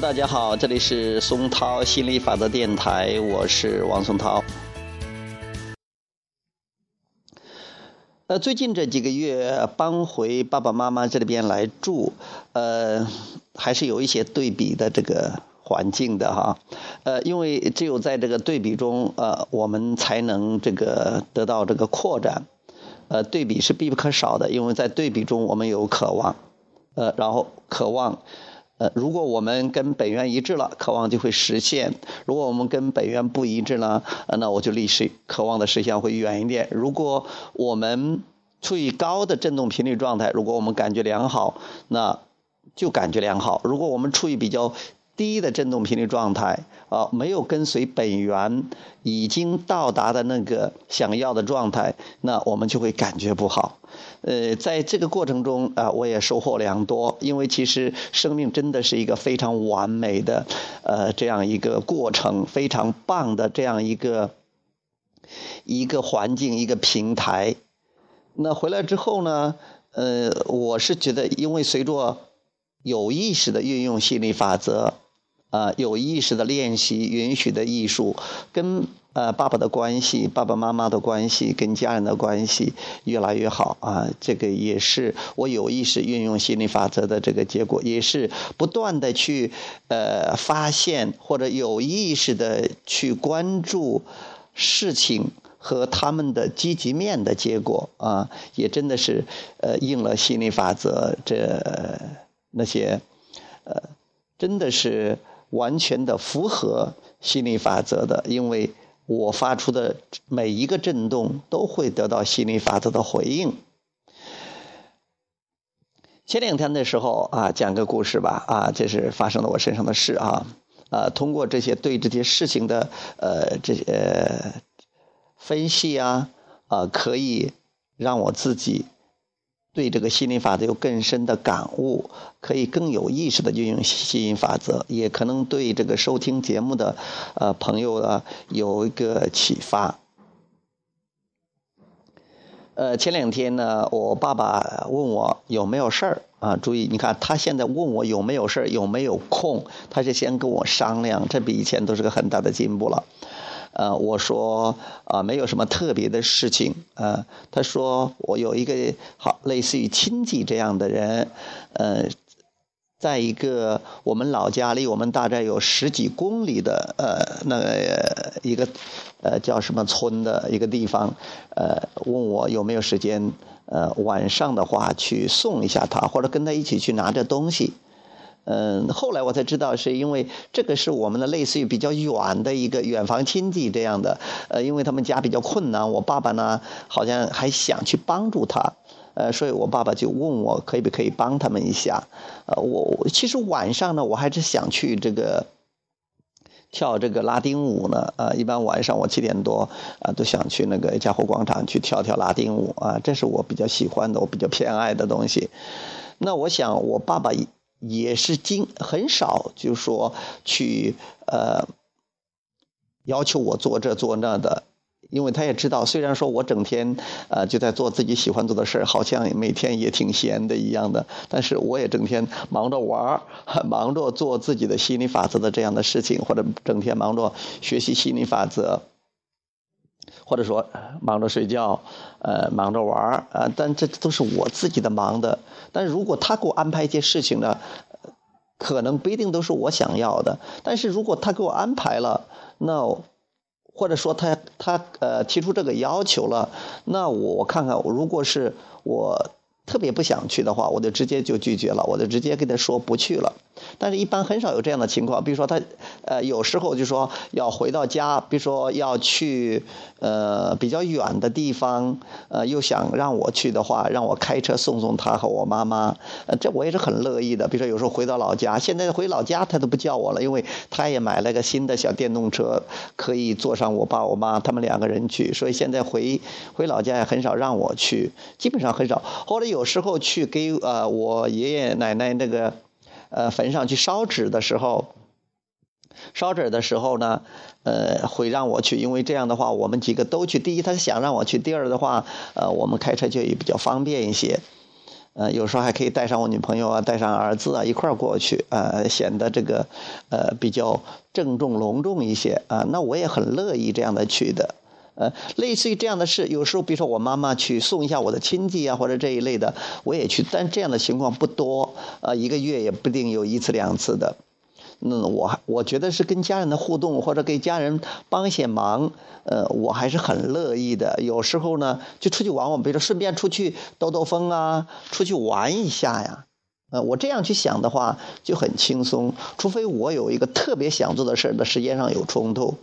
大家好，这里是松涛心理法则电台，我是王松涛。呃，最近这几个月搬回爸爸妈妈这里边来住，呃，还是有一些对比的这个环境的哈。呃，因为只有在这个对比中，呃，我们才能这个得到这个扩展。呃，对比是必不可少的，因为在对比中我们有渴望，呃，然后渴望。呃，如果我们跟本源一致了，渴望就会实现；如果我们跟本源不一致呢，呃，那我就离实渴望的实现会远一点。如果我们处于高的振动频率状态，如果我们感觉良好，那就感觉良好；如果我们处于比较低的振动频率状态，啊，没有跟随本源已经到达的那个想要的状态，那我们就会感觉不好。呃，在这个过程中啊，我也收获良多。因为其实生命真的是一个非常完美的，呃，这样一个过程，非常棒的这样一个一个环境，一个平台。那回来之后呢，呃，我是觉得，因为随着有意识的运用心理法则，啊，有意识的练习允许的艺术，跟。呃，爸爸的关系，爸爸妈妈的关系，跟家人的关系越来越好啊！这个也是我有意识运用心理法则的这个结果，也是不断的去呃发现或者有意识的去关注事情和他们的积极面的结果啊！也真的是呃应了心理法则这那些呃，真的是完全的符合心理法则的，因为。我发出的每一个震动都会得到心理法则的回应。前两天的时候啊，讲个故事吧啊，这是发生在我身上的事啊啊，通过这些对这些事情的呃这些分析啊啊，可以让我自己。对这个心理法则有更深的感悟，可以更有意识的运用吸引法则，也可能对这个收听节目的呃朋友啊有一个启发。呃，前两天呢，我爸爸问我有没有事儿啊？注意，你看他现在问我有没有事儿，有没有空，他是先跟我商量，这比以前都是个很大的进步了。呃，我说啊，没有什么特别的事情。呃，他说我有一个好类似于亲戚这样的人，呃，在一个我们老家离我们大概有十几公里的呃那个一个呃叫什么村的一个地方，呃，问我有没有时间，呃，晚上的话去送一下他，或者跟他一起去拿着东西。嗯，后来我才知道，是因为这个是我们的类似于比较远的一个远房亲戚这样的，呃，因为他们家比较困难，我爸爸呢好像还想去帮助他，呃，所以我爸爸就问我可不可以帮他们一下，呃，我其实晚上呢我还是想去这个跳这个拉丁舞呢，啊，一般晚上我七点多啊都想去那个嘉湖广场去跳跳拉丁舞啊，这是我比较喜欢的，我比较偏爱的东西。那我想我爸爸。也是经很少，就说去呃要求我做这做那的，因为他也知道，虽然说我整天呃就在做自己喜欢做的事儿，好像每天也挺闲的一样的，但是我也整天忙着玩儿，忙着做自己的心理法则的这样的事情，或者整天忙着学习心理法则。或者说忙着睡觉，呃，忙着玩儿啊，但这都是我自己的忙的。但是如果他给我安排一些事情呢，可能不一定都是我想要的。但是如果他给我安排了，那或者说他他呃提出这个要求了，那我看看，如果是我。特别不想去的话，我就直接就拒绝了，我就直接跟他说不去了。但是，一般很少有这样的情况。比如说，他，呃，有时候就说要回到家，比如说要去，呃，比较远的地方，呃，又想让我去的话，让我开车送送他和我妈妈，呃，这我也是很乐意的。比如说，有时候回到老家，现在回老家他都不叫我了，因为他也买了个新的小电动车，可以坐上我爸我妈他们两个人去，所以现在回回老家也很少让我去，基本上很少。或者有。有时候去给呃我爷爷奶奶那个呃坟上去烧纸的时候，烧纸的时候呢，呃会让我去，因为这样的话我们几个都去。第一，他想让我去；第二的话，呃我们开车就也比较方便一些。呃，有时候还可以带上我女朋友啊，带上儿子啊，一块儿过去，呃，显得这个，呃，比较郑重隆重一些啊。那我也很乐意这样的去的，呃，类似于这样的事，有时候比如说我妈妈去送一下我的亲戚啊，或者这一类的，我也去，但这样的情况不多，呃，一个月也不定有一次两次的。那我我觉得是跟家人的互动，或者给家人帮一些忙，呃，我还是很乐意的。有时候呢，就出去玩玩，比如说顺便出去兜兜风啊，出去玩一下呀。呃，我这样去想的话，就很轻松。除非我有一个特别想做的事儿的时间上有冲突，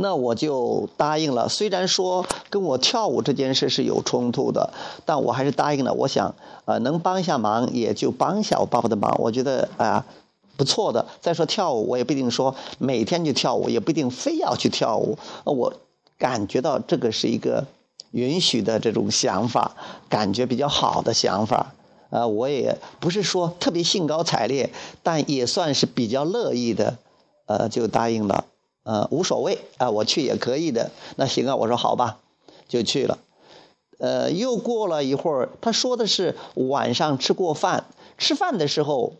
那我就答应了。虽然说跟我跳舞这件事是有冲突的，但我还是答应了。我想，呃，能帮一下忙，也就帮一下我爸爸的忙。我觉得，啊。不错的。再说跳舞，我也不一定说每天去跳舞，也不一定非要去跳舞。我感觉到这个是一个允许的这种想法，感觉比较好的想法。呃，我也不是说特别兴高采烈，但也算是比较乐意的，呃，就答应了。呃，无所谓啊，我去也可以的。那行啊，我说好吧，就去了。呃，又过了一会儿，他说的是晚上吃过饭，吃饭的时候。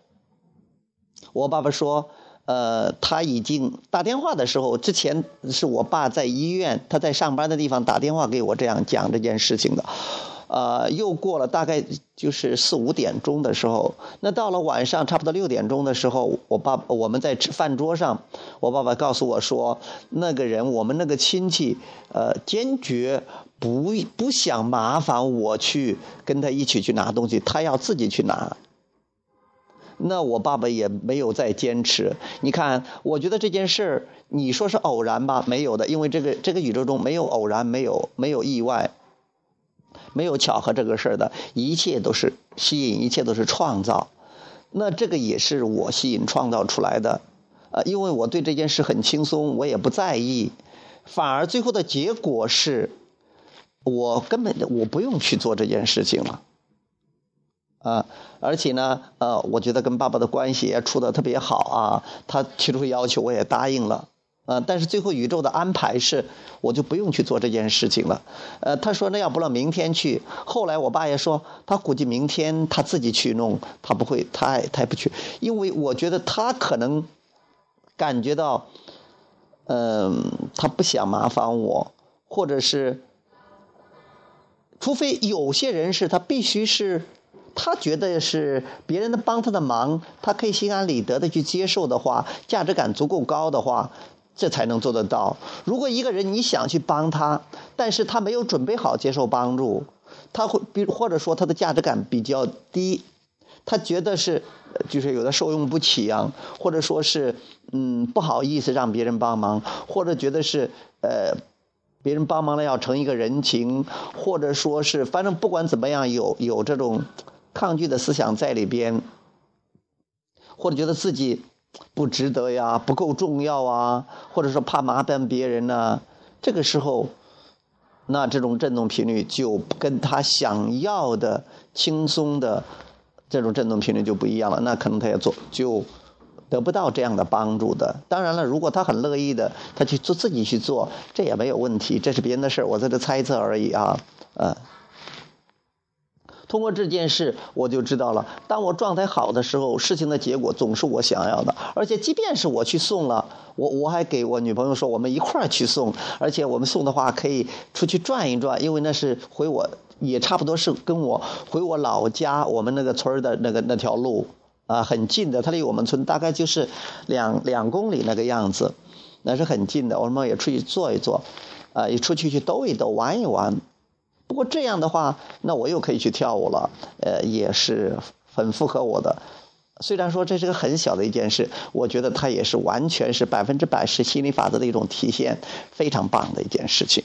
我爸爸说，呃，他已经打电话的时候，之前是我爸在医院，他在上班的地方打电话给我，这样讲这件事情的。呃，又过了大概就是四五点钟的时候，那到了晚上差不多六点钟的时候，我爸我们在吃饭桌上，我爸爸告诉我说，那个人我们那个亲戚，呃，坚决不不想麻烦我去跟他一起去拿东西，他要自己去拿。那我爸爸也没有再坚持。你看，我觉得这件事儿，你说是偶然吧？没有的，因为这个这个宇宙中没有偶然，没有没有意外，没有巧合这个事儿的，一切都是吸引，一切都是创造。那这个也是我吸引创造出来的，呃，因为我对这件事很轻松，我也不在意，反而最后的结果是，我根本我不用去做这件事情了。啊，而且呢，呃，我觉得跟爸爸的关系也处得特别好啊。他提出要求，我也答应了。呃，但是最后宇宙的安排是，我就不用去做这件事情了。呃，他说那要不然明天去。后来我爸也说，他估计明天他自己去弄，他不会，他他也不去，因为我觉得他可能感觉到，嗯，他不想麻烦我，或者是，除非有些人是他必须是。他觉得是别人的帮他的忙，他可以心安理得的去接受的话，价值感足够高的话，这才能做得到。如果一个人你想去帮他，但是他没有准备好接受帮助，他会比或者说他的价值感比较低，他觉得是就是有的受用不起啊，或者说是嗯不好意思让别人帮忙，或者觉得是呃别人帮忙了要成一个人情，或者说是反正不管怎么样有有这种。抗拒的思想在里边，或者觉得自己不值得呀，不够重要啊，或者说怕麻烦别人呢，这个时候，那这种振动频率就跟他想要的轻松的这种振动频率就不一样了，那可能他也做就得不到这样的帮助的。当然了，如果他很乐意的，他去做自己去做，这也没有问题，这是别人的事我在这猜测而已啊，嗯。通过这件事，我就知道了。当我状态好的时候，事情的结果总是我想要的。而且，即便是我去送了，我我还给我女朋友说，我们一块儿去送。而且，我们送的话可以出去转一转，因为那是回我，也差不多是跟我回我老家，我们那个村的那个那条路啊，很近的。它离我们村大概就是两两公里那个样子，那是很近的。我们也出去坐一坐，啊，也出去去兜一兜，玩一玩。如果这样的话，那我又可以去跳舞了，呃，也是很符合我的。虽然说这是个很小的一件事，我觉得它也是完全是百分之百是心理法则的一种体现，非常棒的一件事情。